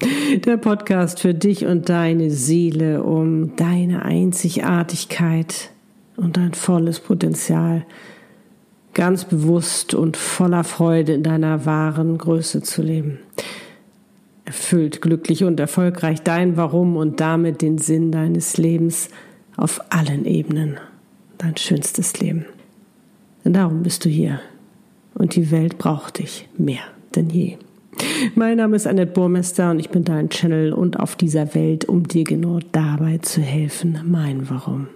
Der Podcast für dich und deine Seele, um deine Einzigartigkeit und dein volles Potenzial ganz bewusst und voller Freude in deiner wahren Größe zu leben. Erfüllt, glücklich und erfolgreich dein Warum und damit den Sinn deines Lebens auf allen Ebenen dein schönstes Leben. Denn darum bist du hier. Und die Welt braucht dich mehr denn je. Mein Name ist Annette Burmester und ich bin dein Channel und auf dieser Welt, um dir genau dabei zu helfen, mein Warum.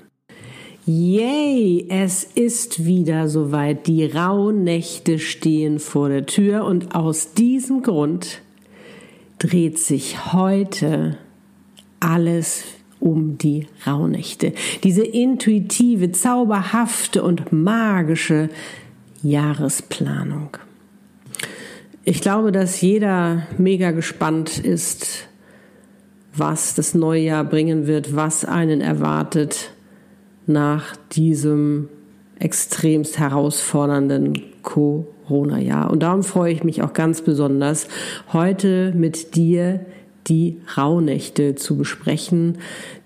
Yay, es ist wieder soweit. Die Rauhnächte stehen vor der Tür und aus diesem Grund dreht sich heute alles um die Rauhnächte. Diese intuitive, zauberhafte und magische Jahresplanung. Ich glaube, dass jeder mega gespannt ist, was das neue Jahr bringen wird, was einen erwartet nach diesem extremst herausfordernden Corona-Jahr. Und darum freue ich mich auch ganz besonders, heute mit dir die Rauhnächte zu besprechen,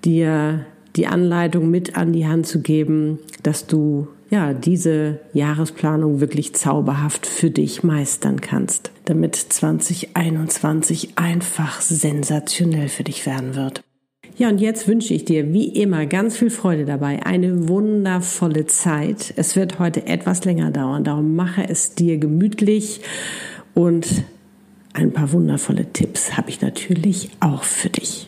dir die Anleitung mit an die Hand zu geben, dass du ja diese Jahresplanung wirklich zauberhaft für dich meistern kannst, damit 2021 einfach sensationell für dich werden wird. Ja, und jetzt wünsche ich dir wie immer ganz viel Freude dabei, eine wundervolle Zeit. Es wird heute etwas länger dauern, darum mache es dir gemütlich und ein paar wundervolle Tipps habe ich natürlich auch für dich.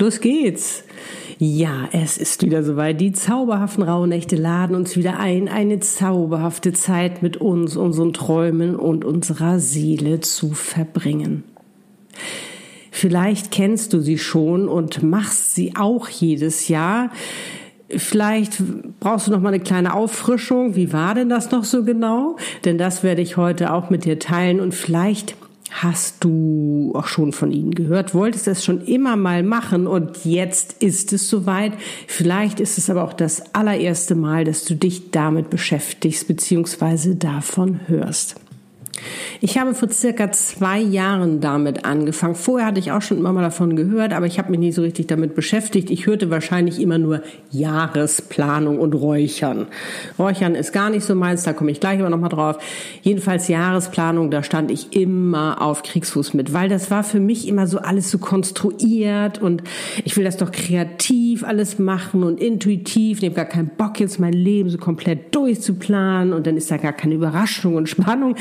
Los geht's! Ja, es ist wieder soweit. Die zauberhaften Rauhnächte laden uns wieder ein, eine zauberhafte Zeit mit uns, unseren Träumen und unserer Seele zu verbringen. Vielleicht kennst du sie schon und machst sie auch jedes Jahr. Vielleicht brauchst du noch mal eine kleine Auffrischung. Wie war denn das noch so genau? Denn das werde ich heute auch mit dir teilen und vielleicht hast du auch schon von ihnen gehört, wolltest es schon immer mal machen und jetzt ist es soweit. Vielleicht ist es aber auch das allererste Mal, dass du dich damit beschäftigst bzw. davon hörst. Ich habe vor circa zwei Jahren damit angefangen. Vorher hatte ich auch schon immer mal davon gehört, aber ich habe mich nie so richtig damit beschäftigt. Ich hörte wahrscheinlich immer nur Jahresplanung und Räuchern. Räuchern ist gar nicht so meins, da komme ich gleich aber nochmal drauf. Jedenfalls Jahresplanung, da stand ich immer auf Kriegsfuß mit, weil das war für mich immer so alles so konstruiert und ich will das doch kreativ alles machen und intuitiv. Ich habe gar keinen Bock jetzt mein Leben so komplett durchzuplanen und dann ist da gar keine Überraschung und Spannung.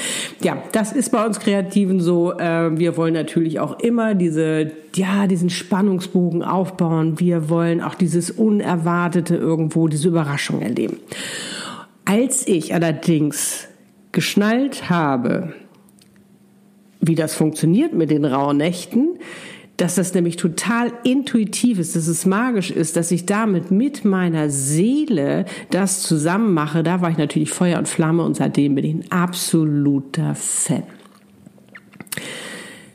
Ja, das ist bei uns Kreativen so. Äh, wir wollen natürlich auch immer diese, ja, diesen Spannungsbogen aufbauen. Wir wollen auch dieses Unerwartete irgendwo, diese Überraschung erleben. Als ich allerdings geschnallt habe, wie das funktioniert mit den rauen Nächten, dass das nämlich total intuitiv ist, dass es magisch ist, dass ich damit mit meiner Seele das zusammen mache. Da war ich natürlich Feuer und Flamme und seitdem bin ich ein absoluter Fan.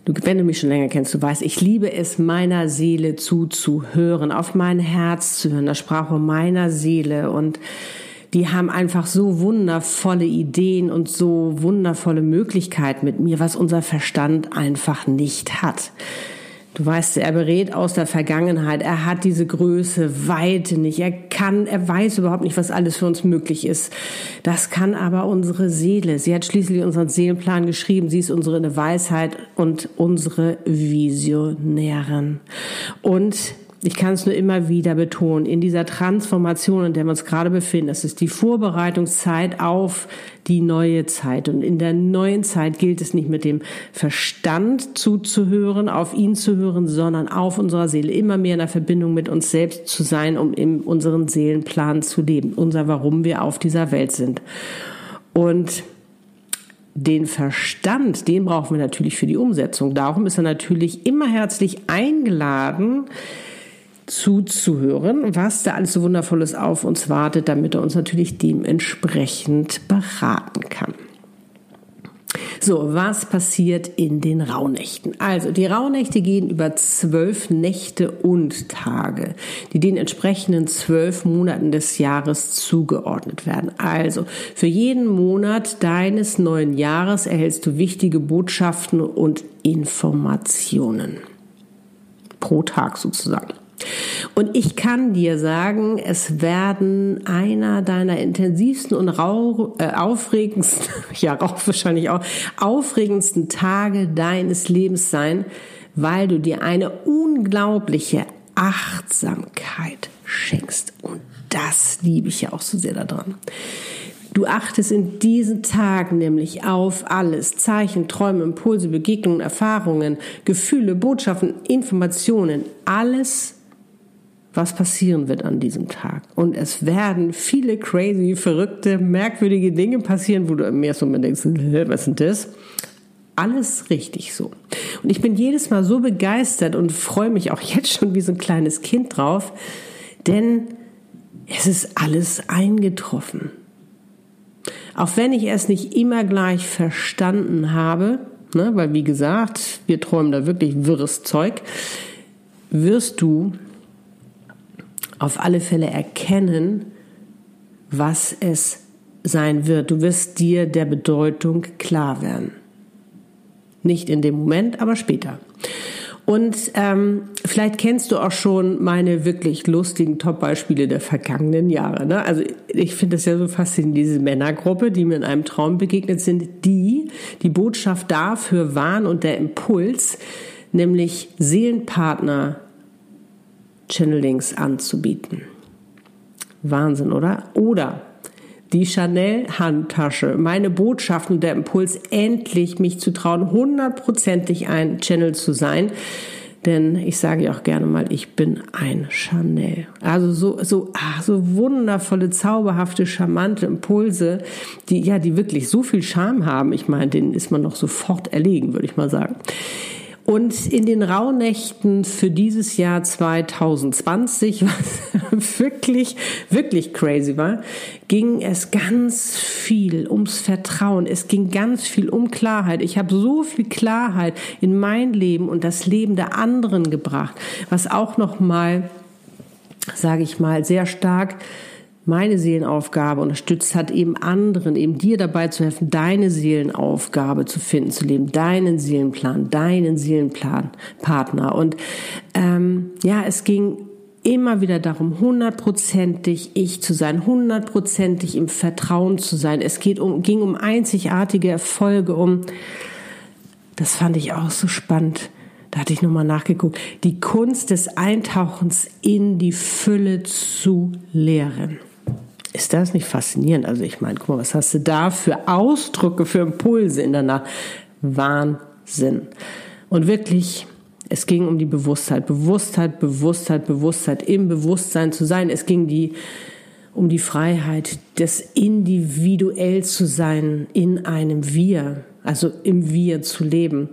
Du, wenn du mich schon länger kennst, du weißt, ich liebe es, meiner Seele zuzuhören, auf mein Herz zu hören, das Sprache meiner Seele und die haben einfach so wundervolle Ideen und so wundervolle Möglichkeiten mit mir, was unser Verstand einfach nicht hat. Du weißt, er berät aus der Vergangenheit. Er hat diese Größe, Weite nicht. Er kann, er weiß überhaupt nicht, was alles für uns möglich ist. Das kann aber unsere Seele. Sie hat schließlich unseren Seelenplan geschrieben. Sie ist unsere Weisheit und unsere Visionärin. Und ich kann es nur immer wieder betonen, in dieser Transformation, in der wir uns gerade befinden, das ist die Vorbereitungszeit auf die neue Zeit. Und in der neuen Zeit gilt es nicht mit dem Verstand zuzuhören, auf ihn zu hören, sondern auf unserer Seele, immer mehr in der Verbindung mit uns selbst zu sein, um in unseren Seelenplan zu leben, unser Warum wir auf dieser Welt sind. Und den Verstand, den brauchen wir natürlich für die Umsetzung. Darum ist er natürlich immer herzlich eingeladen, zuzuhören, was da alles so Wundervolles auf uns wartet, damit er uns natürlich dementsprechend beraten kann. So, was passiert in den Rauhnächten? Also, die Rauhnächte gehen über zwölf Nächte und Tage, die den entsprechenden zwölf Monaten des Jahres zugeordnet werden. Also, für jeden Monat deines neuen Jahres erhältst du wichtige Botschaften und Informationen. Pro Tag sozusagen. Und ich kann dir sagen, es werden einer deiner intensivsten und rau, äh, aufregendsten, ja, rau wahrscheinlich auch, aufregendsten Tage deines Lebens sein, weil du dir eine unglaubliche Achtsamkeit schenkst. Und das liebe ich ja auch so sehr daran. Du achtest in diesen Tagen nämlich auf alles. Zeichen, Träume, Impulse, Begegnungen, Erfahrungen, Gefühle, Botschaften, Informationen. Alles was passieren wird an diesem Tag. Und es werden viele crazy, verrückte, merkwürdige Dinge passieren, wo du im ersten Moment denkst, was denn das? Alles richtig so. Und ich bin jedes Mal so begeistert und freue mich auch jetzt schon wie so ein kleines Kind drauf, denn es ist alles eingetroffen. Auch wenn ich es nicht immer gleich verstanden habe, ne, weil wie gesagt, wir träumen da wirklich wirres Zeug, wirst du auf alle Fälle erkennen, was es sein wird. Du wirst dir der Bedeutung klar werden. Nicht in dem Moment, aber später. Und ähm, vielleicht kennst du auch schon meine wirklich lustigen Top-Beispiele der vergangenen Jahre. Ne? Also ich finde es ja so faszinierend, diese Männergruppe, die mir in einem Traum begegnet sind, die die Botschaft dafür waren und der Impuls, nämlich Seelenpartner Channelings anzubieten. Wahnsinn, oder? Oder die Chanel-Handtasche, meine Botschaft und der Impuls, endlich mich zu trauen, hundertprozentig ein Channel zu sein. Denn ich sage ja auch gerne mal, ich bin ein Chanel. Also so, so, ach, so wundervolle, zauberhafte, charmante Impulse, die, ja, die wirklich so viel Charme haben. Ich meine, denen ist man noch sofort erlegen, würde ich mal sagen. Und in den Rauhnächten für dieses Jahr 2020, was wirklich, wirklich crazy war, ging es ganz viel ums Vertrauen. Es ging ganz viel um Klarheit. Ich habe so viel Klarheit in mein Leben und das Leben der anderen gebracht, was auch noch mal, sage ich mal, sehr stark meine Seelenaufgabe unterstützt hat, eben anderen, eben dir dabei zu helfen, deine Seelenaufgabe zu finden, zu leben, deinen Seelenplan, deinen Seelenplan, Partner. Und ähm, ja, es ging immer wieder darum, hundertprozentig ich zu sein, hundertprozentig im Vertrauen zu sein. Es geht um, ging um einzigartige Erfolge, um, das fand ich auch so spannend. Da hatte ich nochmal nachgeguckt. Die Kunst des Eintauchens in die Fülle zu lehren. Ist das nicht faszinierend? Also ich meine, guck mal, was hast du da für Ausdrücke, für Impulse in der? Wahnsinn. Und wirklich, es ging um die Bewusstheit, Bewusstheit, Bewusstheit, Bewusstheit, im Bewusstsein zu sein. Es ging die, um die Freiheit, das individuell zu sein in einem Wir, also im Wir zu leben.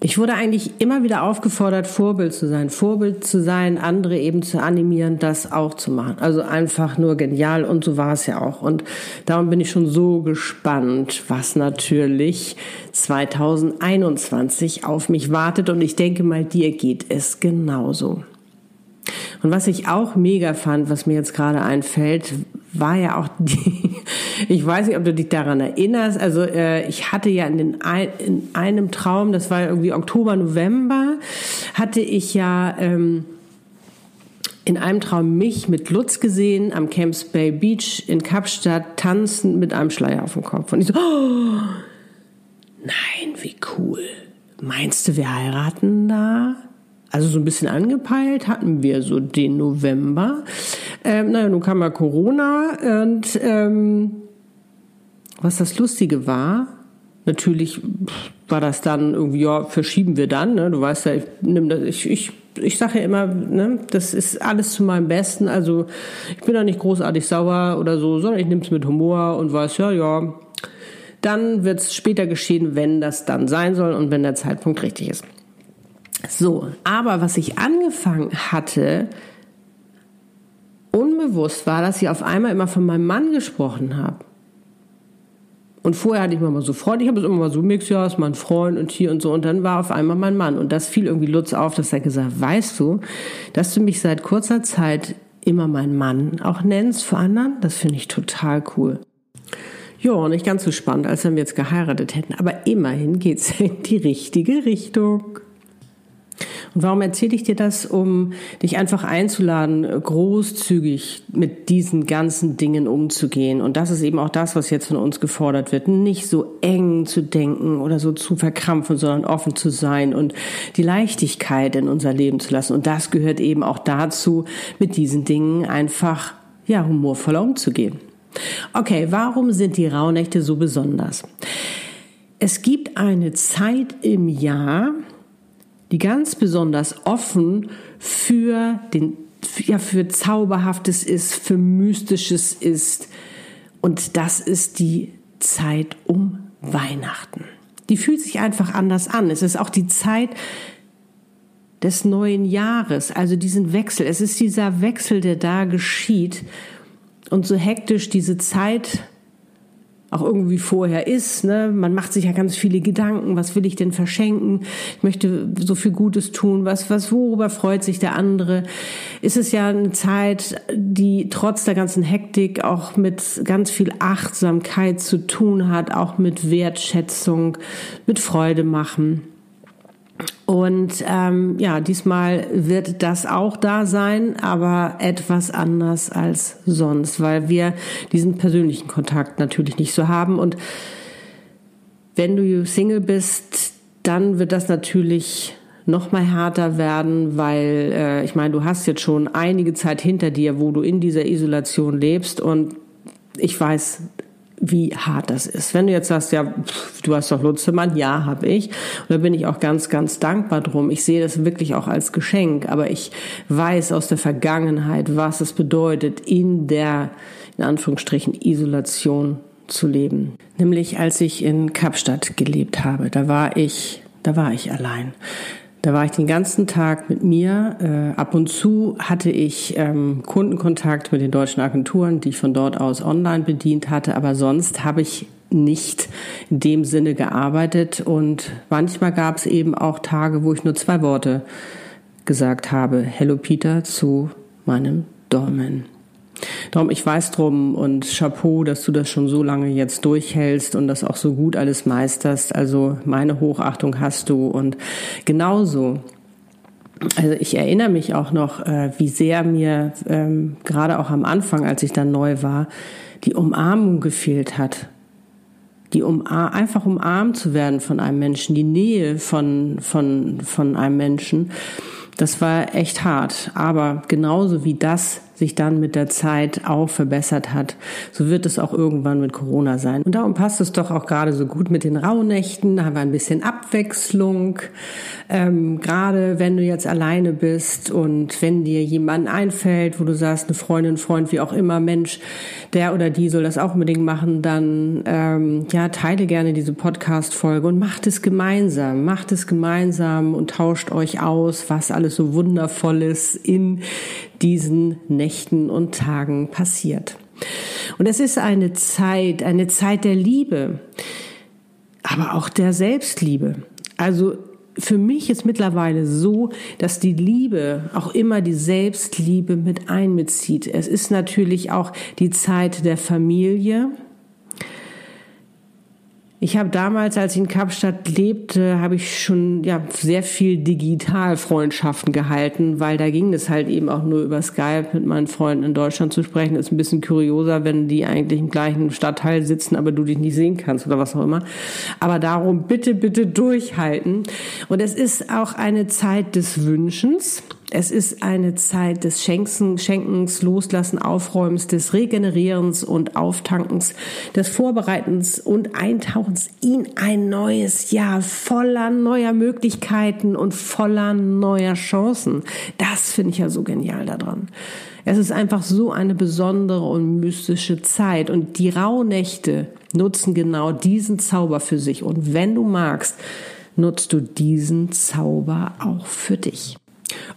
Ich wurde eigentlich immer wieder aufgefordert, Vorbild zu sein, Vorbild zu sein, andere eben zu animieren, das auch zu machen. Also einfach nur genial und so war es ja auch. Und darum bin ich schon so gespannt, was natürlich 2021 auf mich wartet. Und ich denke mal, dir geht es genauso. Und was ich auch mega fand, was mir jetzt gerade einfällt, war ja auch die, ich weiß nicht, ob du dich daran erinnerst, also äh, ich hatte ja in, den, in einem Traum, das war irgendwie Oktober, November, hatte ich ja ähm, in einem Traum mich mit Lutz gesehen am Camps Bay Beach in Kapstadt tanzen mit einem Schleier auf dem Kopf. Und ich so, oh, nein, wie cool. Meinst du, wir heiraten da? Also so ein bisschen angepeilt hatten wir so den November. Ähm, naja, nun kam ja Corona und ähm, was das Lustige war, natürlich war das dann irgendwie, ja, verschieben wir dann. Ne? Du weißt ja, ich, nimm das, ich, ich, ich sage ja immer, ne, das ist alles zu meinem Besten. Also ich bin da nicht großartig sauer oder so, sondern ich nehme es mit Humor und weiß, ja, ja, dann wird es später geschehen, wenn das dann sein soll und wenn der Zeitpunkt richtig ist. So, aber was ich angefangen hatte, unbewusst war, dass ich auf einmal immer von meinem Mann gesprochen habe. Und vorher hatte ich immer mal so Freunde, ich habe es immer mal so mix, ja, ist mein Freund und hier und so. Und dann war auf einmal mein Mann. Und das fiel irgendwie Lutz auf, dass er gesagt weißt du, dass du mich seit kurzer Zeit immer mein Mann auch nennst vor anderen? Das finde ich total cool. Ja, nicht ganz so spannend, als wenn wir jetzt geheiratet hätten. Aber immerhin geht's in die richtige Richtung. Und warum erzähle ich dir das? Um dich einfach einzuladen, großzügig mit diesen ganzen Dingen umzugehen. Und das ist eben auch das, was jetzt von uns gefordert wird. Nicht so eng zu denken oder so zu verkrampfen, sondern offen zu sein und die Leichtigkeit in unser Leben zu lassen. Und das gehört eben auch dazu, mit diesen Dingen einfach, ja, humorvoller umzugehen. Okay, warum sind die Rauhnächte so besonders? Es gibt eine Zeit im Jahr, die ganz besonders offen für den ja für zauberhaftes ist, für mystisches ist und das ist die Zeit um Weihnachten. Die fühlt sich einfach anders an. Es ist auch die Zeit des neuen Jahres, also diesen Wechsel. Es ist dieser Wechsel, der da geschieht und so hektisch diese Zeit auch irgendwie vorher ist. Ne? Man macht sich ja ganz viele Gedanken, was will ich denn verschenken? Ich möchte so viel Gutes tun, was, was, worüber freut sich der andere? Ist es ja eine Zeit, die trotz der ganzen Hektik auch mit ganz viel Achtsamkeit zu tun hat, auch mit Wertschätzung, mit Freude machen. Und ähm, ja, diesmal wird das auch da sein, aber etwas anders als sonst, weil wir diesen persönlichen Kontakt natürlich nicht so haben. Und wenn du Single bist, dann wird das natürlich noch mal härter werden, weil äh, ich meine, du hast jetzt schon einige Zeit hinter dir, wo du in dieser Isolation lebst und ich weiß, wie hart das ist. Wenn du jetzt sagst, ja, pff, du hast doch Lutzemann, ja, habe ich. Und da bin ich auch ganz, ganz dankbar drum. Ich sehe das wirklich auch als Geschenk, aber ich weiß aus der Vergangenheit, was es bedeutet, in der, in Anführungsstrichen, Isolation zu leben. Nämlich als ich in Kapstadt gelebt habe, da war ich, da war ich allein. Da war ich den ganzen Tag mit mir. Äh, ab und zu hatte ich ähm, Kundenkontakt mit den deutschen Agenturen, die ich von dort aus online bedient hatte. Aber sonst habe ich nicht in dem Sinne gearbeitet. Und manchmal gab es eben auch Tage, wo ich nur zwei Worte gesagt habe. Hello Peter zu meinem Dolmen. Darum, ich weiß drum und Chapeau, dass du das schon so lange jetzt durchhältst und das auch so gut alles meisterst. Also meine Hochachtung hast du und genauso. Also ich erinnere mich auch noch, äh, wie sehr mir ähm, gerade auch am Anfang, als ich dann neu war, die Umarmung gefehlt hat. Die um, einfach umarmt zu werden von einem Menschen, die Nähe von, von, von einem Menschen, das war echt hart. Aber genauso wie das sich dann mit der Zeit auch verbessert hat, so wird es auch irgendwann mit Corona sein. Und darum passt es doch auch gerade so gut mit den Rauhnächten, da haben wir ein bisschen Abwechslung. Ähm, gerade wenn du jetzt alleine bist und wenn dir jemand einfällt, wo du sagst, eine Freundin, Freund, wie auch immer, Mensch, der oder die soll das auch unbedingt machen, dann ähm, ja, teile gerne diese Podcast-Folge und macht es gemeinsam, macht es gemeinsam und tauscht euch aus, was alles so wundervolles in diesen Nächten und Tagen passiert. Und es ist eine Zeit, eine Zeit der Liebe, aber auch der Selbstliebe. Also für mich ist mittlerweile so, dass die Liebe auch immer die Selbstliebe mit einbezieht. Es ist natürlich auch die Zeit der Familie. Ich habe damals, als ich in Kapstadt lebte, habe ich schon ja sehr viel Digitalfreundschaften gehalten, weil da ging es halt eben auch nur über Skype mit meinen Freunden in Deutschland zu sprechen. Ist ein bisschen kurioser, wenn die eigentlich im gleichen Stadtteil sitzen, aber du dich nicht sehen kannst oder was auch immer. Aber darum bitte, bitte durchhalten. Und es ist auch eine Zeit des Wünschens. Es ist eine Zeit des Schenkens, Schenkens, Loslassen, Aufräumens, des Regenerierens und Auftankens, des Vorbereitens und Eintauchens in ein neues Jahr voller neuer Möglichkeiten und voller neuer Chancen. Das finde ich ja so genial daran. Es ist einfach so eine besondere und mystische Zeit und die Rauhnächte nutzen genau diesen Zauber für sich und wenn du magst, nutzt du diesen Zauber auch für dich.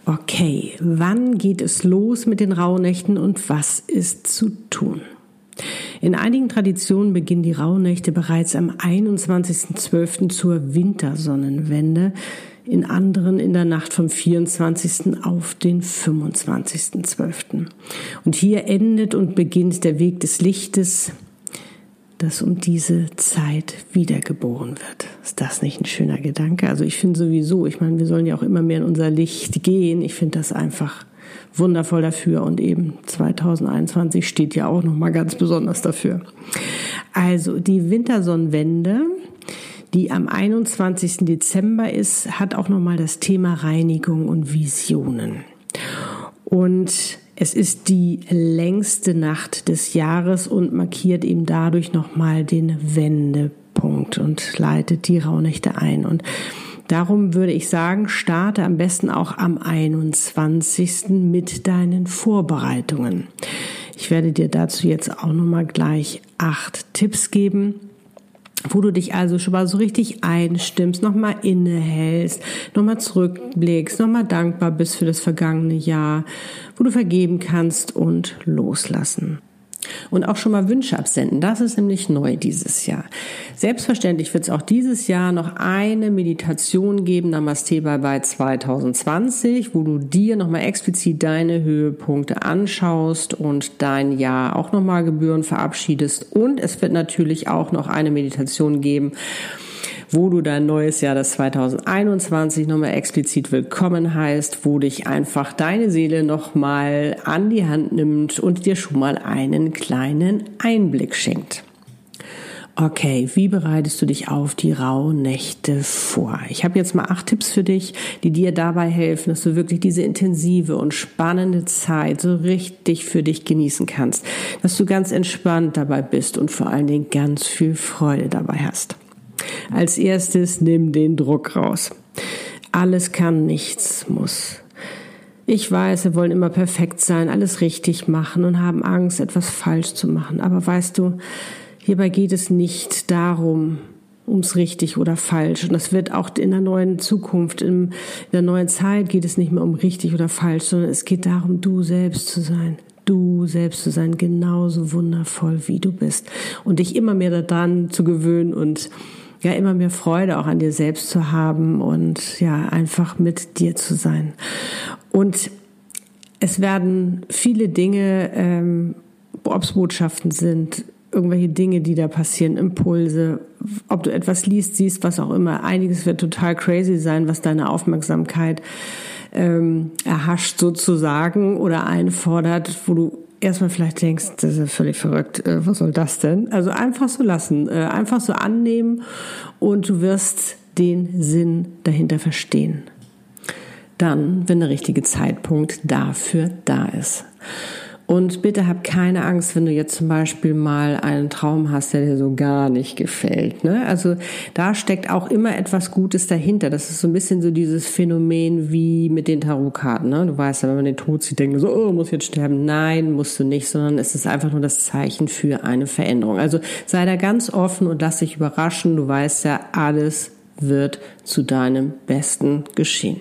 Okay, wann geht es los mit den Rauhnächten und was ist zu tun? In einigen Traditionen beginnen die Rauhnächte bereits am 21.12. zur Wintersonnenwende, in anderen in der Nacht vom 24. auf den 25.12. Und hier endet und beginnt der Weg des Lichtes, das um diese Zeit wiedergeboren wird. Ist das nicht ein schöner Gedanke? Also ich finde sowieso, ich meine, wir sollen ja auch immer mehr in unser Licht gehen. Ich finde das einfach wundervoll dafür und eben 2021 steht ja auch noch mal ganz besonders dafür. Also die Wintersonnenwende, die am 21. Dezember ist, hat auch noch mal das Thema Reinigung und Visionen. Und es ist die längste Nacht des Jahres und markiert eben dadurch nochmal den Wendepunkt und leitet die Rauhnächte ein. Und darum würde ich sagen, starte am besten auch am 21. mit deinen Vorbereitungen. Ich werde dir dazu jetzt auch nochmal gleich acht Tipps geben wo du dich also schon mal so richtig einstimmst, nochmal innehältst, nochmal zurückblickst, nochmal dankbar bist für das vergangene Jahr, wo du vergeben kannst und loslassen. Und auch schon mal Wünsche absenden. Das ist nämlich neu dieses Jahr. Selbstverständlich wird es auch dieses Jahr noch eine Meditation geben, Namaste Bye Bye 2020, wo du dir nochmal explizit deine Höhepunkte anschaust und dein Jahr auch nochmal Gebühren verabschiedest. Und es wird natürlich auch noch eine Meditation geben, wo du dein neues Jahr, das 2021, nochmal explizit willkommen heißt, wo dich einfach deine Seele nochmal an die Hand nimmt und dir schon mal einen kleinen Einblick schenkt. Okay, wie bereitest du dich auf die Rauhnächte vor? Ich habe jetzt mal acht Tipps für dich, die dir dabei helfen, dass du wirklich diese intensive und spannende Zeit so richtig für dich genießen kannst, dass du ganz entspannt dabei bist und vor allen Dingen ganz viel Freude dabei hast. Als erstes nimm den Druck raus. Alles kann, nichts muss. Ich weiß, wir wollen immer perfekt sein, alles richtig machen und haben Angst, etwas falsch zu machen. Aber weißt du, hierbei geht es nicht darum, ums richtig oder falsch. Und das wird auch in der neuen Zukunft, in der neuen Zeit geht es nicht mehr um richtig oder falsch, sondern es geht darum, du selbst zu sein. Du selbst zu sein, genauso wundervoll wie du bist. Und dich immer mehr daran zu gewöhnen und ja immer mehr Freude auch an dir selbst zu haben und ja einfach mit dir zu sein. Und es werden viele Dinge, ähm, ob es Botschaften sind, irgendwelche Dinge, die da passieren, Impulse, ob du etwas liest, siehst, was auch immer. Einiges wird total crazy sein, was deine Aufmerksamkeit ähm, erhascht sozusagen oder einfordert, wo du erstmal vielleicht denkst, das ist völlig verrückt, äh, was soll das denn? Also einfach so lassen, äh, einfach so annehmen und du wirst den Sinn dahinter verstehen. Dann, wenn der richtige Zeitpunkt dafür da ist. Und bitte hab keine Angst, wenn du jetzt zum Beispiel mal einen Traum hast, der dir so gar nicht gefällt. Ne? Also da steckt auch immer etwas Gutes dahinter. Das ist so ein bisschen so dieses Phänomen wie mit den Tarotkarten. Ne? Du weißt ja, wenn man den Tod sieht, denkt man so, oh, muss jetzt sterben. Nein, musst du nicht, sondern es ist einfach nur das Zeichen für eine Veränderung. Also sei da ganz offen und lass dich überraschen. Du weißt ja, alles wird zu deinem Besten geschehen.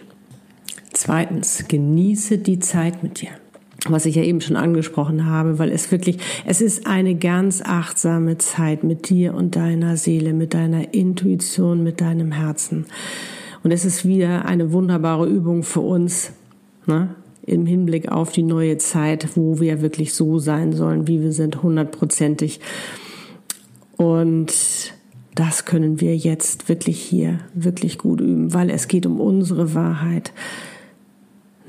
Zweitens, genieße die Zeit mit dir was ich ja eben schon angesprochen habe, weil es wirklich, es ist eine ganz achtsame Zeit mit dir und deiner Seele, mit deiner Intuition, mit deinem Herzen. Und es ist wieder eine wunderbare Übung für uns, ne? im Hinblick auf die neue Zeit, wo wir wirklich so sein sollen, wie wir sind, hundertprozentig. Und das können wir jetzt wirklich hier wirklich gut üben, weil es geht um unsere Wahrheit,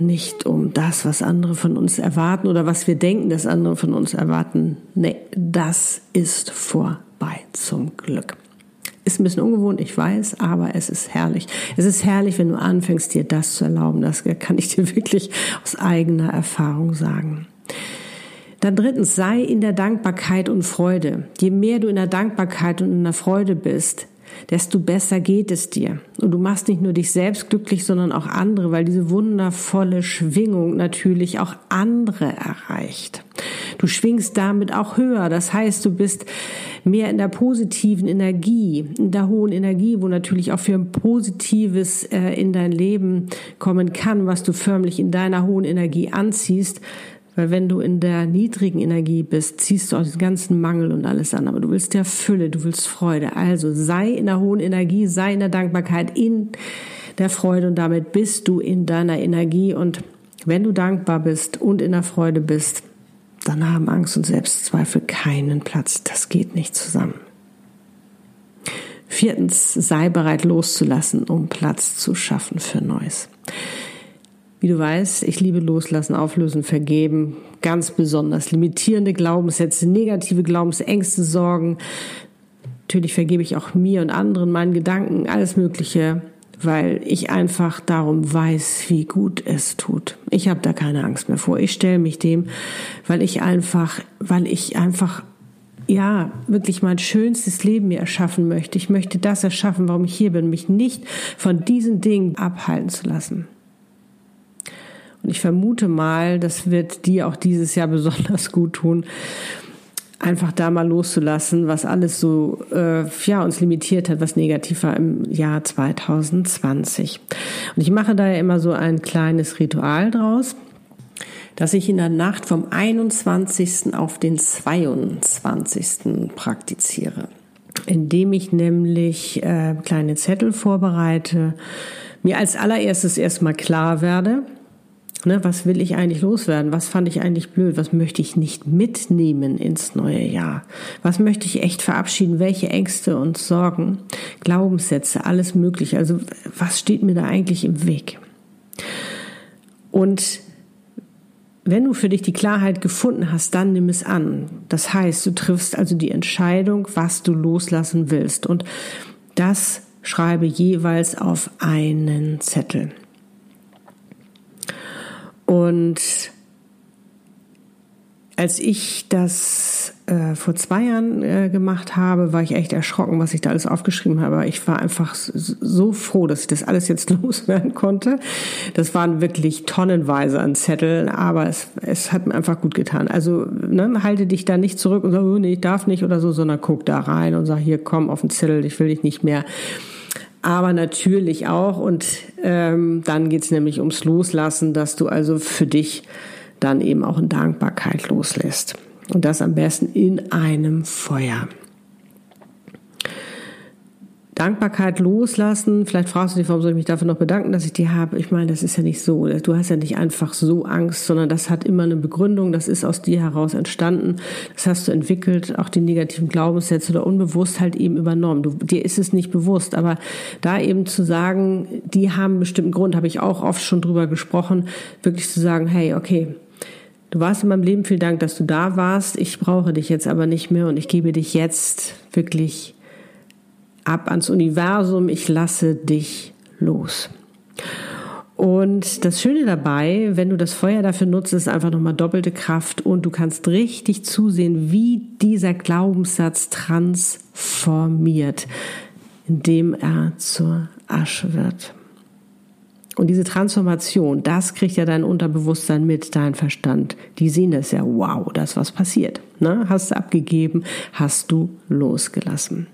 nicht um das, was andere von uns erwarten oder was wir denken, dass andere von uns erwarten. Nee, das ist vorbei zum Glück. Ist ein bisschen ungewohnt, ich weiß, aber es ist herrlich. Es ist herrlich, wenn du anfängst, dir das zu erlauben. Das kann ich dir wirklich aus eigener Erfahrung sagen. Dann drittens, sei in der Dankbarkeit und Freude. Je mehr du in der Dankbarkeit und in der Freude bist, desto besser geht es dir. Und du machst nicht nur dich selbst glücklich, sondern auch andere, weil diese wundervolle Schwingung natürlich auch andere erreicht. Du schwingst damit auch höher. Das heißt, du bist mehr in der positiven Energie, in der hohen Energie, wo natürlich auch für ein Positives äh, in dein Leben kommen kann, was du förmlich in deiner hohen Energie anziehst, weil wenn du in der niedrigen Energie bist, ziehst du auch den ganzen Mangel und alles an. Aber du willst ja Fülle, du willst Freude. Also sei in der hohen Energie, sei in der Dankbarkeit, in der Freude und damit bist du in deiner Energie. Und wenn du dankbar bist und in der Freude bist, dann haben Angst und Selbstzweifel keinen Platz. Das geht nicht zusammen. Viertens, sei bereit loszulassen, um Platz zu schaffen für Neues. Wie du weißt, ich liebe Loslassen, Auflösen, Vergeben, ganz besonders limitierende Glaubenssätze, negative Glaubensängste, Sorgen. Natürlich vergebe ich auch mir und anderen meinen Gedanken, alles Mögliche, weil ich einfach darum weiß, wie gut es tut. Ich habe da keine Angst mehr vor. Ich stelle mich dem, weil ich einfach, weil ich einfach ja, wirklich mein schönstes Leben mir erschaffen möchte. Ich möchte das erschaffen, warum ich hier bin, mich nicht von diesen Dingen abhalten zu lassen. Und ich vermute mal, das wird dir auch dieses Jahr besonders gut tun, einfach da mal loszulassen, was alles so äh, ja uns limitiert hat, was negativ war im Jahr 2020. Und ich mache da ja immer so ein kleines Ritual draus, dass ich in der Nacht vom 21. auf den 22. praktiziere, indem ich nämlich äh, kleine Zettel vorbereite, mir als allererstes erstmal klar werde, Ne, was will ich eigentlich loswerden? Was fand ich eigentlich blöd? Was möchte ich nicht mitnehmen ins neue Jahr? Was möchte ich echt verabschieden? Welche Ängste und Sorgen, Glaubenssätze, alles Mögliche? Also was steht mir da eigentlich im Weg? Und wenn du für dich die Klarheit gefunden hast, dann nimm es an. Das heißt, du triffst also die Entscheidung, was du loslassen willst. Und das schreibe jeweils auf einen Zettel. Und als ich das äh, vor zwei Jahren äh, gemacht habe, war ich echt erschrocken, was ich da alles aufgeschrieben habe. Ich war einfach so froh, dass ich das alles jetzt loswerden konnte. Das waren wirklich tonnenweise an Zetteln, aber es, es hat mir einfach gut getan. Also ne, halte dich da nicht zurück und sag, oh, nee, ich darf nicht oder so, sondern guck da rein und sag, hier komm auf den Zettel, ich will dich nicht mehr aber natürlich auch, und ähm, dann geht's nämlich ums Loslassen, dass du also für dich dann eben auch in Dankbarkeit loslässt. Und das am besten in einem Feuer. Dankbarkeit loslassen. Vielleicht fragst du dich, warum soll ich mich dafür noch bedanken, dass ich die habe. Ich meine, das ist ja nicht so. Du hast ja nicht einfach so Angst, sondern das hat immer eine Begründung. Das ist aus dir heraus entstanden. Das hast du entwickelt. Auch die negativen Glaubenssätze oder unbewusst halt eben übernommen. Du, dir ist es nicht bewusst. Aber da eben zu sagen, die haben einen bestimmten Grund, habe ich auch oft schon drüber gesprochen, wirklich zu sagen, hey, okay, Du warst in meinem Leben, vielen Dank, dass du da warst. Ich brauche dich jetzt aber nicht mehr und ich gebe dich jetzt wirklich ab ans Universum, ich lasse dich los. Und das Schöne dabei, wenn du das Feuer dafür nutzt, ist einfach nochmal doppelte Kraft und du kannst richtig zusehen, wie dieser Glaubenssatz transformiert, indem er zur Asche wird. Und diese Transformation, das kriegt ja dein Unterbewusstsein mit, dein Verstand. Die sehen das ja, wow, das was passiert. Ne? Hast du abgegeben, hast du losgelassen.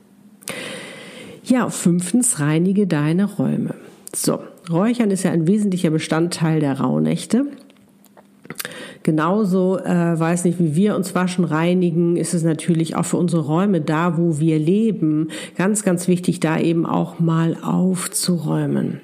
Ja, fünftens, reinige deine Räume. So, Räuchern ist ja ein wesentlicher Bestandteil der Rauhnächte. Genauso, äh, weiß nicht, wie wir uns waschen, reinigen, ist es natürlich auch für unsere Räume da, wo wir leben, ganz, ganz wichtig, da eben auch mal aufzuräumen.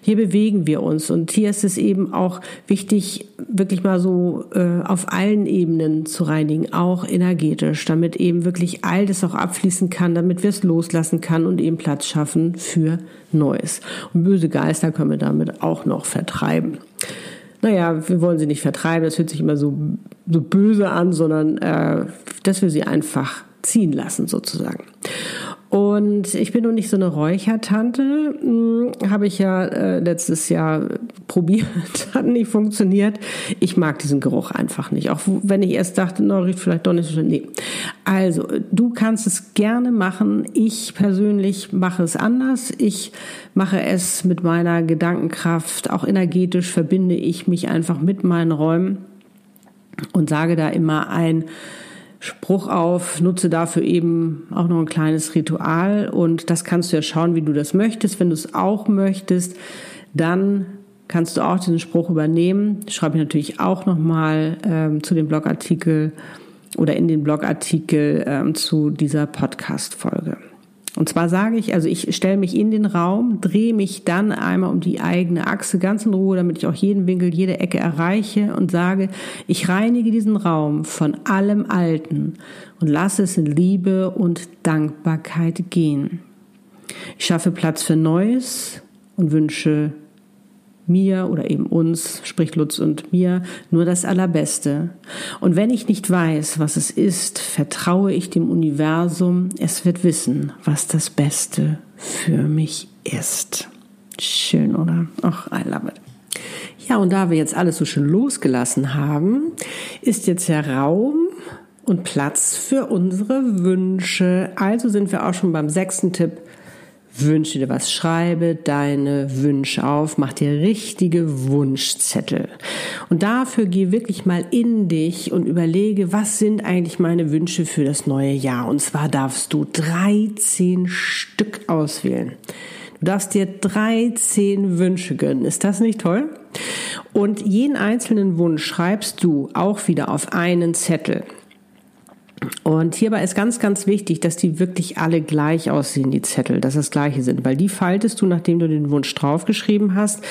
Hier bewegen wir uns und hier ist es eben auch wichtig, wirklich mal so äh, auf allen Ebenen zu reinigen, auch energetisch, damit eben wirklich all das auch abfließen kann, damit wir es loslassen kann und eben Platz schaffen für Neues. Und böse Geister können wir damit auch noch vertreiben. Naja, wir wollen sie nicht vertreiben, das hört sich immer so, so böse an, sondern äh, dass wir sie einfach ziehen lassen sozusagen. Und ich bin noch nicht so eine Räuchertante. Hm, Habe ich ja äh, letztes Jahr probiert, hat nicht funktioniert. Ich mag diesen Geruch einfach nicht. Auch wenn ich erst dachte, no, riecht vielleicht doch nicht so schön. Nee. Also, du kannst es gerne machen. Ich persönlich mache es anders. Ich mache es mit meiner Gedankenkraft. Auch energetisch verbinde ich mich einfach mit meinen Räumen und sage da immer ein, Spruch auf, nutze dafür eben auch noch ein kleines Ritual und das kannst du ja schauen, wie du das möchtest. Wenn du es auch möchtest, dann kannst du auch diesen Spruch übernehmen. Schreibe ich natürlich auch nochmal ähm, zu dem Blogartikel oder in den Blogartikel ähm, zu dieser Podcast-Folge. Und zwar sage ich, also ich stelle mich in den Raum, drehe mich dann einmal um die eigene Achse ganz in Ruhe, damit ich auch jeden Winkel, jede Ecke erreiche und sage, ich reinige diesen Raum von allem Alten und lasse es in Liebe und Dankbarkeit gehen. Ich schaffe Platz für Neues und wünsche mir oder eben uns, sprich Lutz und mir, nur das Allerbeste. Und wenn ich nicht weiß, was es ist, vertraue ich dem Universum, es wird wissen, was das Beste für mich ist. Schön, oder? Ach, I love it. Ja, und da wir jetzt alles so schön losgelassen haben, ist jetzt der Raum und Platz für unsere Wünsche. Also sind wir auch schon beim sechsten Tipp wünsche dir was, schreibe deine Wünsche auf, mach dir richtige Wunschzettel. Und dafür geh wirklich mal in dich und überlege, was sind eigentlich meine Wünsche für das neue Jahr? Und zwar darfst du 13 Stück auswählen. Du darfst dir 13 Wünsche gönnen. Ist das nicht toll? Und jeden einzelnen Wunsch schreibst du auch wieder auf einen Zettel. Und hierbei ist ganz, ganz wichtig, dass die wirklich alle gleich aussehen, die Zettel, dass das gleiche sind, weil die faltest du, nachdem du den Wunsch draufgeschrieben hast,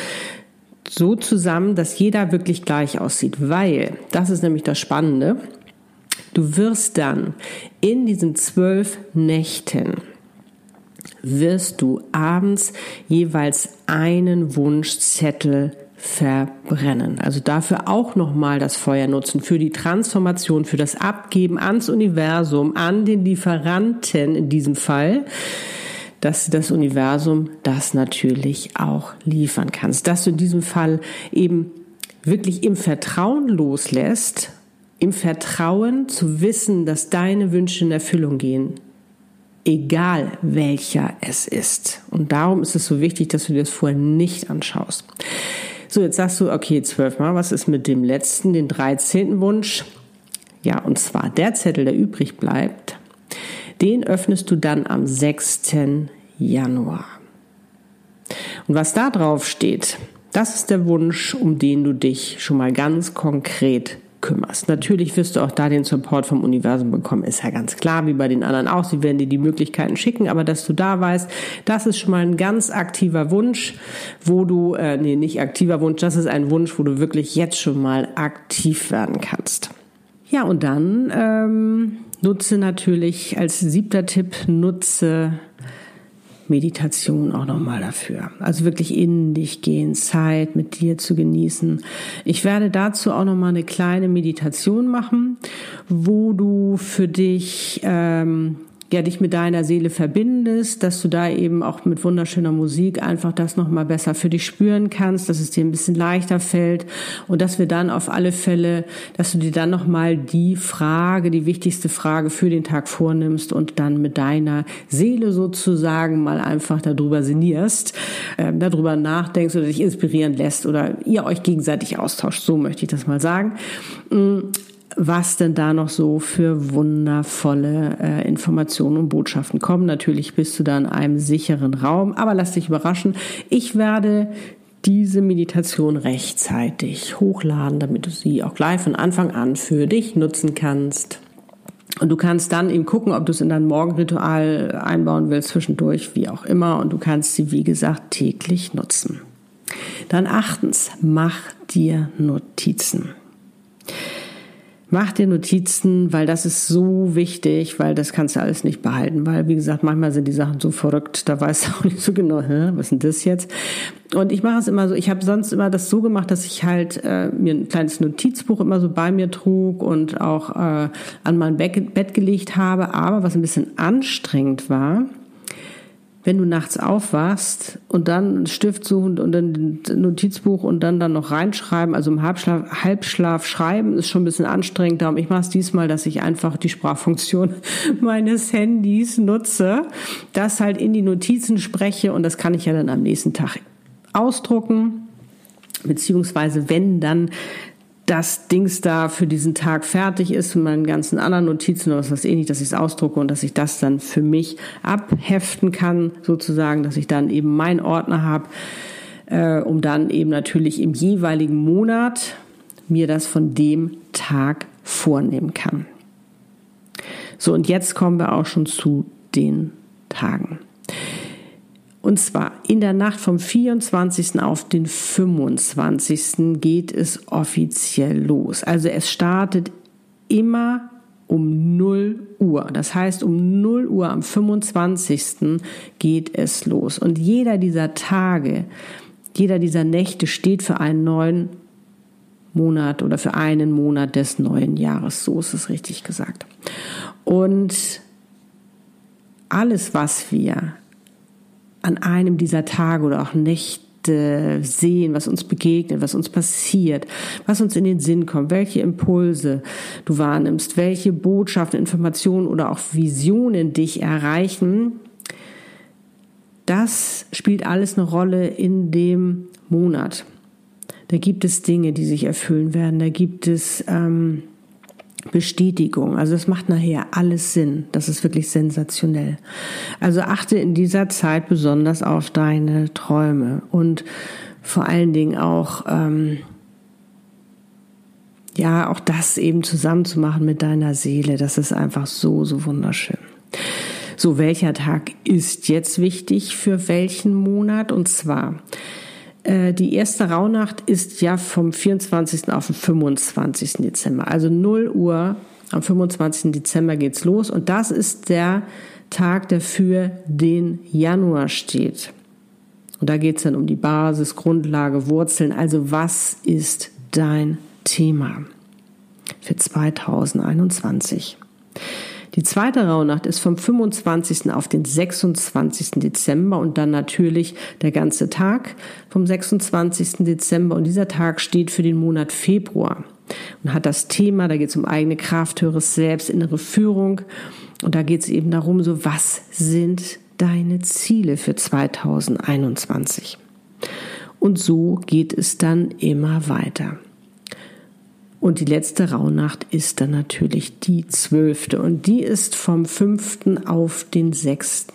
so zusammen, dass jeder wirklich gleich aussieht, weil, das ist nämlich das Spannende, du wirst dann in diesen zwölf Nächten, wirst du abends jeweils einen Wunschzettel verbrennen. Also dafür auch nochmal das Feuer nutzen für die Transformation, für das Abgeben ans Universum, an den Lieferanten in diesem Fall, dass das Universum das natürlich auch liefern kannst. Dass du in diesem Fall eben wirklich im Vertrauen loslässt, im Vertrauen zu wissen, dass deine Wünsche in Erfüllung gehen, egal welcher es ist. Und darum ist es so wichtig, dass du dir das vorher nicht anschaust. So, jetzt sagst du, okay, zwölfmal, was ist mit dem letzten, den dreizehnten Wunsch? Ja, und zwar der Zettel, der übrig bleibt, den öffnest du dann am 6. Januar. Und was da drauf steht, das ist der Wunsch, um den du dich schon mal ganz konkret kümmerst. Natürlich wirst du auch da den Support vom Universum bekommen, ist ja ganz klar, wie bei den anderen auch. Sie werden dir die Möglichkeiten schicken, aber dass du da weißt, das ist schon mal ein ganz aktiver Wunsch, wo du, äh, nee, nicht aktiver Wunsch, das ist ein Wunsch, wo du wirklich jetzt schon mal aktiv werden kannst. Ja, und dann ähm, nutze natürlich als siebter Tipp, nutze Meditation auch nochmal dafür. Also wirklich in dich gehen, Zeit mit dir zu genießen. Ich werde dazu auch nochmal eine kleine Meditation machen, wo du für dich ähm, ja, dich mit deiner Seele verbindest, dass du da eben auch mit wunderschöner Musik einfach das nochmal besser für dich spüren kannst, dass es dir ein bisschen leichter fällt und dass wir dann auf alle Fälle, dass du dir dann nochmal die Frage, die wichtigste Frage für den Tag vornimmst und dann mit deiner Seele sozusagen mal einfach darüber sinnierst, äh, darüber nachdenkst oder dich inspirieren lässt oder ihr euch gegenseitig austauscht. So möchte ich das mal sagen. Was denn da noch so für wundervolle äh, Informationen und Botschaften kommen. Natürlich bist du da in einem sicheren Raum, aber lass dich überraschen. Ich werde diese Meditation rechtzeitig hochladen, damit du sie auch gleich von Anfang an für dich nutzen kannst. Und du kannst dann eben gucken, ob du es in dein Morgenritual einbauen willst, zwischendurch, wie auch immer. Und du kannst sie, wie gesagt, täglich nutzen. Dann achtens, mach dir Notizen. Mach dir Notizen, weil das ist so wichtig, weil das kannst du alles nicht behalten. Weil, wie gesagt, manchmal sind die Sachen so verrückt, da weißt du auch nicht so genau, hä, was ist denn das jetzt? Und ich mache es immer so, ich habe sonst immer das so gemacht, dass ich halt äh, mir ein kleines Notizbuch immer so bei mir trug und auch äh, an mein Bett gelegt habe. Aber was ein bisschen anstrengend war, wenn du nachts aufwachst und dann einen Stift suchen und dann ein Notizbuch und dann dann noch reinschreiben, also im Halbschlaf, Halbschlaf schreiben, ist schon ein bisschen anstrengend. Darum ich mache es diesmal, dass ich einfach die Sprachfunktion meines Handys nutze, das halt in die Notizen spreche und das kann ich ja dann am nächsten Tag ausdrucken beziehungsweise wenn dann das Dings da für diesen Tag fertig ist mit meinen ganzen anderen Notizen oder was weiß ich nicht, dass ich es ausdrucke und dass ich das dann für mich abheften kann, sozusagen, dass ich dann eben meinen Ordner habe, äh, um dann eben natürlich im jeweiligen Monat mir das von dem Tag vornehmen kann. So, und jetzt kommen wir auch schon zu den Tagen. Und zwar in der Nacht vom 24. auf den 25. geht es offiziell los. Also es startet immer um 0 Uhr. Das heißt, um 0 Uhr am 25. geht es los. Und jeder dieser Tage, jeder dieser Nächte steht für einen neuen Monat oder für einen Monat des neuen Jahres. So ist es richtig gesagt. Und alles, was wir an einem dieser Tage oder auch Nächte sehen, was uns begegnet, was uns passiert, was uns in den Sinn kommt, welche Impulse du wahrnimmst, welche Botschaften, Informationen oder auch Visionen dich erreichen, das spielt alles eine Rolle in dem Monat. Da gibt es Dinge, die sich erfüllen werden. Da gibt es ähm, Bestätigung. Also es macht nachher alles Sinn. Das ist wirklich sensationell. Also achte in dieser Zeit besonders auf deine Träume und vor allen Dingen auch, ähm, ja, auch das eben zusammenzumachen mit deiner Seele. Das ist einfach so, so wunderschön. So, welcher Tag ist jetzt wichtig für welchen Monat? Und zwar die erste Rauhnacht ist ja vom 24. auf den 25. Dezember. Also 0 Uhr am 25. Dezember geht's los und das ist der Tag, der für den Januar steht. Und da geht's dann um die Basis, Grundlage, Wurzeln. Also was ist dein Thema für 2021? Die zweite Rauhnacht ist vom 25. auf den 26. Dezember und dann natürlich der ganze Tag vom 26. Dezember. Und dieser Tag steht für den Monat Februar und hat das Thema, da geht es um eigene Kraft, höheres Selbst, innere Führung. Und da geht es eben darum, so was sind deine Ziele für 2021? Und so geht es dann immer weiter. Und die letzte Rauhnacht ist dann natürlich die zwölfte. Und die ist vom 5. auf den 6.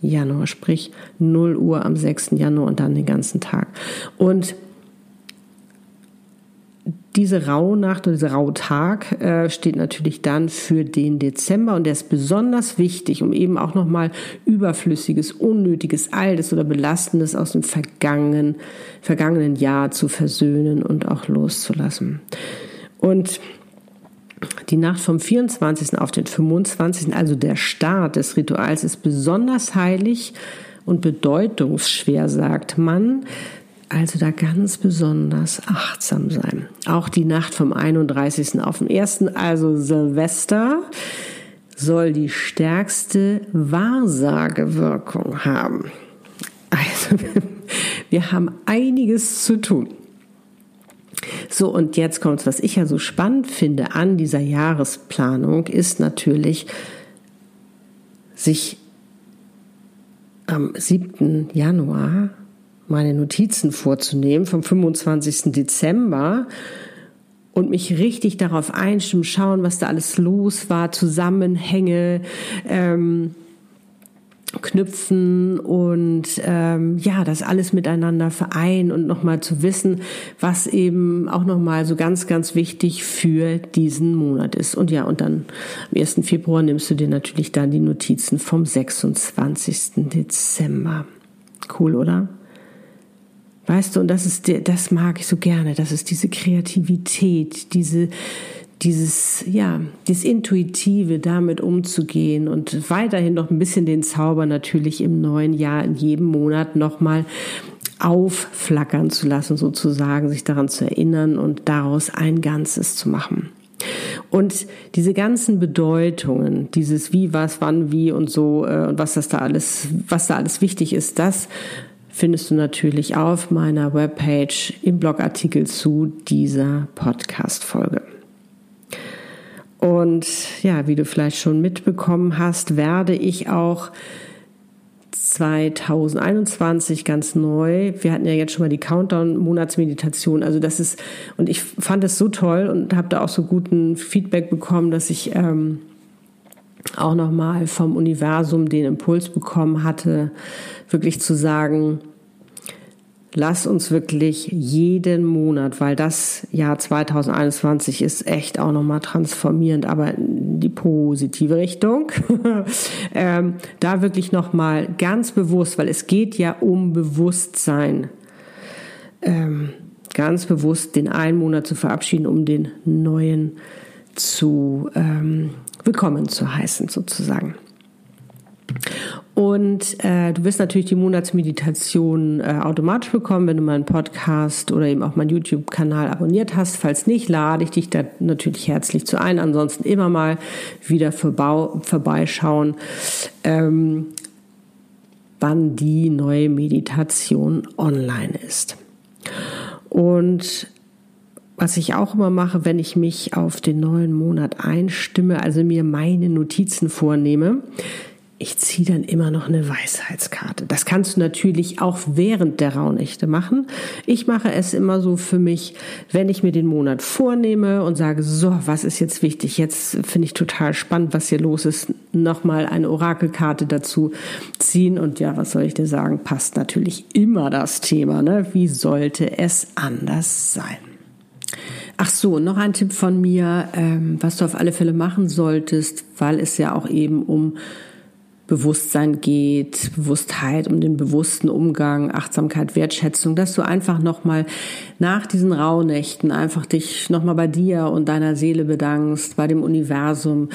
Januar, sprich 0 Uhr am 6. Januar und dann den ganzen Tag. Und diese Rauhnacht oder dieser Rauhtag äh, steht natürlich dann für den Dezember und der ist besonders wichtig, um eben auch nochmal überflüssiges, unnötiges, altes oder belastendes aus dem vergangenen, vergangenen Jahr zu versöhnen und auch loszulassen. Und die Nacht vom 24. auf den 25., also der Start des Rituals, ist besonders heilig und bedeutungsschwer, sagt man. Also da ganz besonders achtsam sein. Auch die Nacht vom 31. auf den 1., also Silvester, soll die stärkste Wahrsagewirkung haben. Also wir haben einiges zu tun. So, und jetzt kommt's, was ich ja so spannend finde an dieser Jahresplanung, ist natürlich, sich am 7. Januar meine Notizen vorzunehmen vom 25. Dezember und mich richtig darauf einstimmen, schauen, was da alles los war, Zusammenhänge, ähm, knüpfen und ähm, ja, das alles miteinander vereinen und nochmal zu wissen, was eben auch nochmal so ganz, ganz wichtig für diesen Monat ist. Und ja, und dann am 1. Februar nimmst du dir natürlich dann die Notizen vom 26. Dezember. Cool, oder? Weißt du, und das ist, das mag ich so gerne, das ist diese Kreativität, diese, dieses, ja, dieses Intuitive damit umzugehen und weiterhin noch ein bisschen den Zauber natürlich im neuen Jahr in jedem Monat nochmal aufflackern zu lassen, sozusagen, sich daran zu erinnern und daraus ein Ganzes zu machen. Und diese ganzen Bedeutungen, dieses wie, was, wann, wie und so äh, und was das da alles, was da alles wichtig ist, das findest du natürlich auf meiner Webpage im Blogartikel zu dieser Podcast-Folge. Und ja, wie du vielleicht schon mitbekommen hast, werde ich auch 2021 ganz neu. Wir hatten ja jetzt schon mal die Countdown-Monatsmeditation. Also das ist, und ich fand es so toll und habe da auch so guten Feedback bekommen, dass ich ähm, auch nochmal vom Universum den Impuls bekommen hatte, wirklich zu sagen, lass uns wirklich jeden Monat, weil das Jahr 2021 ist echt auch nochmal transformierend, aber in die positive Richtung, ähm, da wirklich nochmal ganz bewusst, weil es geht ja um Bewusstsein, ähm, ganz bewusst den einen Monat zu verabschieden, um den neuen zu ähm, willkommen zu heißen sozusagen. Und äh, du wirst natürlich die Monatsmeditation äh, automatisch bekommen, wenn du meinen Podcast oder eben auch meinen YouTube-Kanal abonniert hast. Falls nicht, lade ich dich da natürlich herzlich zu ein. Ansonsten immer mal wieder vorbeischauen, ähm, wann die neue Meditation online ist. Und was ich auch immer mache, wenn ich mich auf den neuen Monat einstimme, also mir meine Notizen vornehme, ich ziehe dann immer noch eine Weisheitskarte. Das kannst du natürlich auch während der Rauhnächte machen. Ich mache es immer so für mich, wenn ich mir den Monat vornehme und sage, so, was ist jetzt wichtig? Jetzt finde ich total spannend, was hier los ist. Nochmal eine Orakelkarte dazu ziehen. Und ja, was soll ich dir sagen? Passt natürlich immer das Thema. Ne? Wie sollte es anders sein? Ach so, noch ein Tipp von mir, ähm, was du auf alle Fälle machen solltest, weil es ja auch eben um Bewusstsein geht, Bewusstheit, um den bewussten Umgang, Achtsamkeit, Wertschätzung, dass du einfach nochmal nach diesen Rauhnächten einfach dich nochmal bei dir und deiner Seele bedankst, bei dem Universum,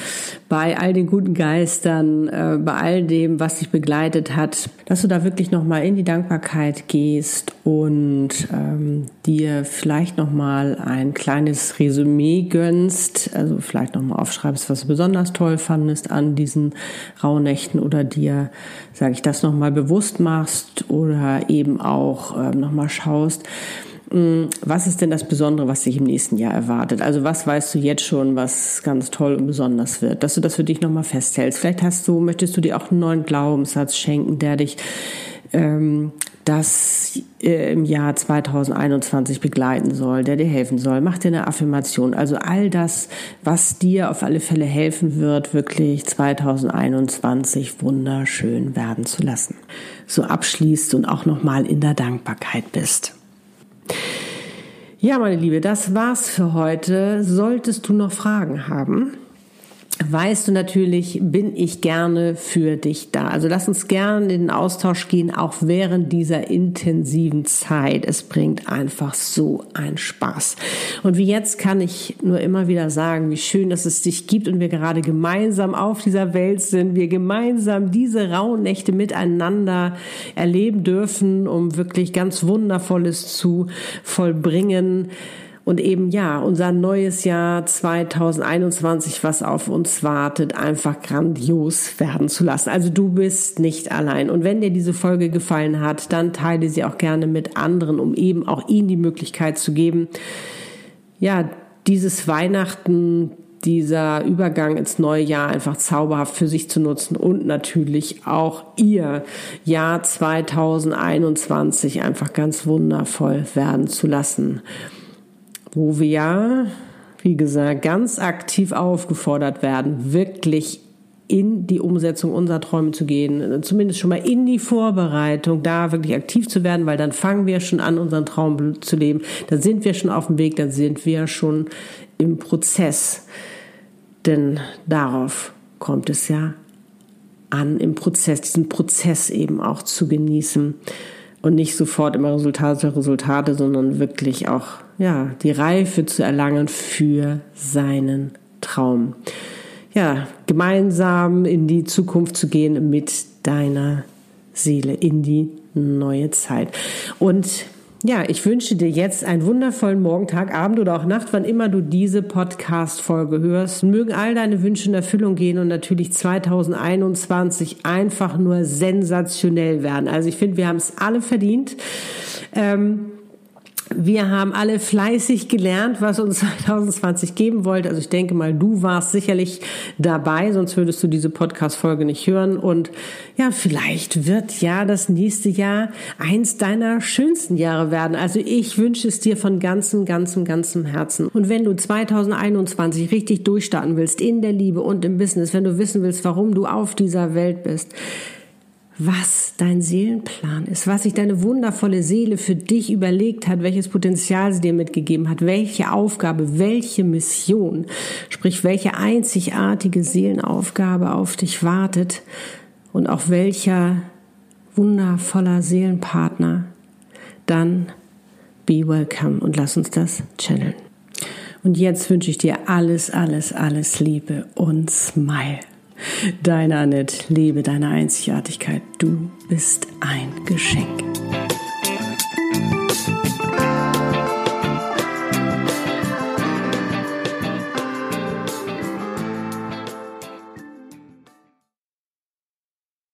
bei all den guten Geistern, äh, bei all dem, was dich begleitet hat, dass du da wirklich nochmal in die Dankbarkeit gehst und ähm, dir vielleicht nochmal ein kleines Resümee gönnst, also vielleicht nochmal aufschreibst, was du besonders toll fandest an diesen Rauhnächten oder dir, sage ich das, nochmal bewusst machst oder eben auch äh, nochmal schaust, hm, was ist denn das Besondere, was dich im nächsten Jahr erwartet? Also was weißt du jetzt schon, was ganz toll und besonders wird? Dass du das für dich nochmal festhältst. Vielleicht hast du, möchtest du dir auch einen neuen Glaubenssatz schenken, der dich ähm, das äh, im Jahr 2021 begleiten soll, der dir helfen soll. Mach dir eine Affirmation. Also all das, was dir auf alle Fälle helfen wird, wirklich 2021 wunderschön werden zu lassen. So abschließt und auch nochmal in der Dankbarkeit bist. Ja, meine Liebe, das war's für heute. Solltest du noch Fragen haben, weißt du natürlich, bin ich gerne für dich da. Also lass uns gerne in den Austausch gehen, auch während dieser intensiven Zeit. Es bringt einfach so einen Spaß. Und wie jetzt kann ich nur immer wieder sagen, wie schön, dass es dich gibt und wir gerade gemeinsam auf dieser Welt sind, wir gemeinsam diese Rauhnächte miteinander erleben dürfen, um wirklich ganz Wundervolles zu vollbringen und eben ja, unser neues Jahr 2021, was auf uns wartet, einfach grandios werden zu lassen. Also du bist nicht allein. Und wenn dir diese Folge gefallen hat, dann teile sie auch gerne mit anderen, um eben auch ihnen die Möglichkeit zu geben, ja, dieses Weihnachten, dieser Übergang ins neue Jahr einfach zauberhaft für sich zu nutzen und natürlich auch ihr Jahr 2021 einfach ganz wundervoll werden zu lassen wo wir, wie gesagt, ganz aktiv aufgefordert werden, wirklich in die Umsetzung unserer Träume zu gehen, zumindest schon mal in die Vorbereitung, da wirklich aktiv zu werden, weil dann fangen wir schon an, unseren Traum zu leben. Dann sind wir schon auf dem Weg, dann sind wir schon im Prozess. Denn darauf kommt es ja an, im Prozess, diesen Prozess eben auch zu genießen und nicht sofort immer Resultate, Resultate, sondern wirklich auch, ja, die Reife zu erlangen für seinen Traum. Ja, gemeinsam in die Zukunft zu gehen mit deiner Seele, in die neue Zeit. Und ja, ich wünsche dir jetzt einen wundervollen Morgen, Tag, Abend oder auch Nacht, wann immer du diese Podcast-Folge hörst. Mögen all deine Wünsche in Erfüllung gehen und natürlich 2021 einfach nur sensationell werden. Also ich finde, wir haben es alle verdient. Ähm, wir haben alle fleißig gelernt, was uns 2020 geben wollte. Also ich denke mal, du warst sicherlich dabei, sonst würdest du diese Podcast-Folge nicht hören. Und ja, vielleicht wird ja das nächste Jahr eins deiner schönsten Jahre werden. Also ich wünsche es dir von ganzem, ganzem, ganzem Herzen. Und wenn du 2021 richtig durchstarten willst in der Liebe und im Business, wenn du wissen willst, warum du auf dieser Welt bist, was dein Seelenplan ist, was sich deine wundervolle Seele für dich überlegt hat, welches Potenzial sie dir mitgegeben hat, welche Aufgabe, welche Mission, sprich welche einzigartige Seelenaufgabe auf dich wartet und auch welcher wundervoller Seelenpartner, dann be welcome und lass uns das channeln. Und jetzt wünsche ich dir alles, alles, alles Liebe und Smile. Deine Annette, lebe deine Einzigartigkeit. Du bist ein Geschenk.